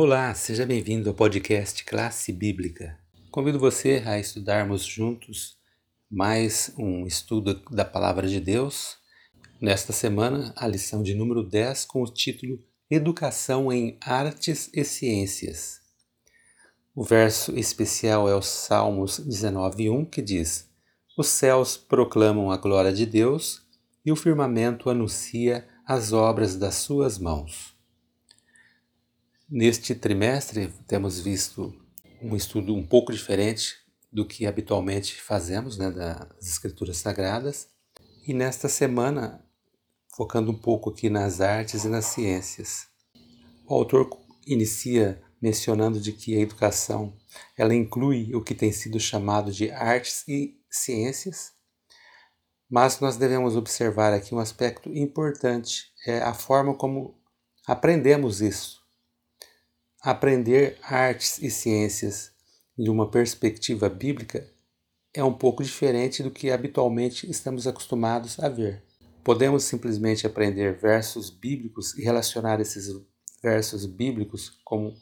Olá, seja bem-vindo ao podcast Classe Bíblica. Convido você a estudarmos juntos mais um estudo da Palavra de Deus. Nesta semana, a lição de número 10 com o título Educação em Artes e Ciências. O verso especial é o Salmos 19:1 que diz: Os céus proclamam a glória de Deus e o firmamento anuncia as obras das suas mãos. Neste trimestre, temos visto um estudo um pouco diferente do que habitualmente fazemos né, das Escrituras Sagradas. E nesta semana, focando um pouco aqui nas artes e nas ciências. O autor inicia mencionando de que a educação ela inclui o que tem sido chamado de artes e ciências, mas nós devemos observar aqui um aspecto importante, é a forma como aprendemos isso aprender artes e ciências de uma perspectiva bíblica é um pouco diferente do que habitualmente estamos acostumados a ver. Podemos simplesmente aprender versos bíblicos e relacionar esses versos bíblicos como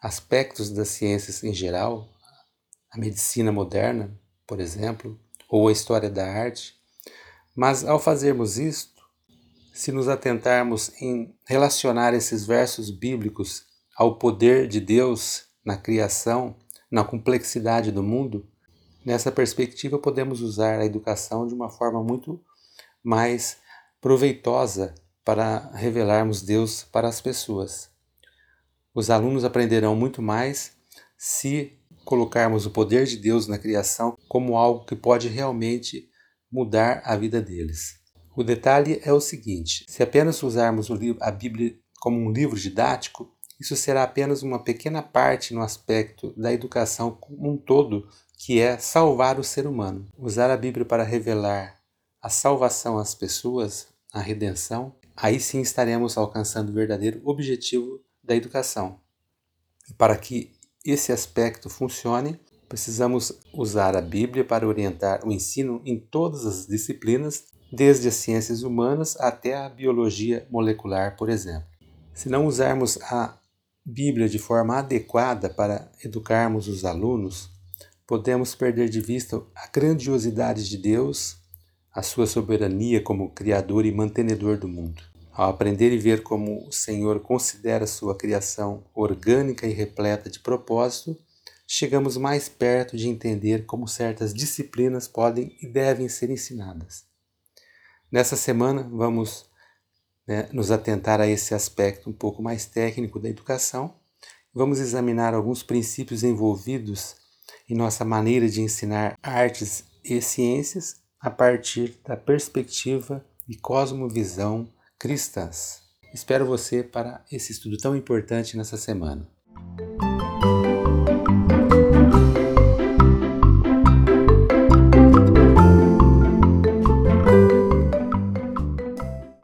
aspectos das ciências em geral, a medicina moderna, por exemplo, ou a história da arte. Mas ao fazermos isto, se nos atentarmos em relacionar esses versos bíblicos ao poder de Deus na criação, na complexidade do mundo, nessa perspectiva podemos usar a educação de uma forma muito mais proveitosa para revelarmos Deus para as pessoas. Os alunos aprenderão muito mais se colocarmos o poder de Deus na criação como algo que pode realmente mudar a vida deles. O detalhe é o seguinte: se apenas usarmos a Bíblia como um livro didático, isso será apenas uma pequena parte no aspecto da educação como um todo, que é salvar o ser humano. Usar a Bíblia para revelar a salvação às pessoas, a redenção, aí sim estaremos alcançando o verdadeiro objetivo da educação. E para que esse aspecto funcione, precisamos usar a Bíblia para orientar o ensino em todas as disciplinas, desde as ciências humanas até a biologia molecular, por exemplo. Se não usarmos a Bíblia de forma adequada para educarmos os alunos, podemos perder de vista a grandiosidade de Deus, a sua soberania como Criador e mantenedor do mundo. Ao aprender e ver como o Senhor considera sua criação orgânica e repleta de propósito, chegamos mais perto de entender como certas disciplinas podem e devem ser ensinadas. Nessa semana, vamos né, nos atentar a esse aspecto um pouco mais técnico da educação. Vamos examinar alguns princípios envolvidos em nossa maneira de ensinar artes e ciências a partir da perspectiva e cosmovisão cristãs. Espero você para esse estudo tão importante nessa semana.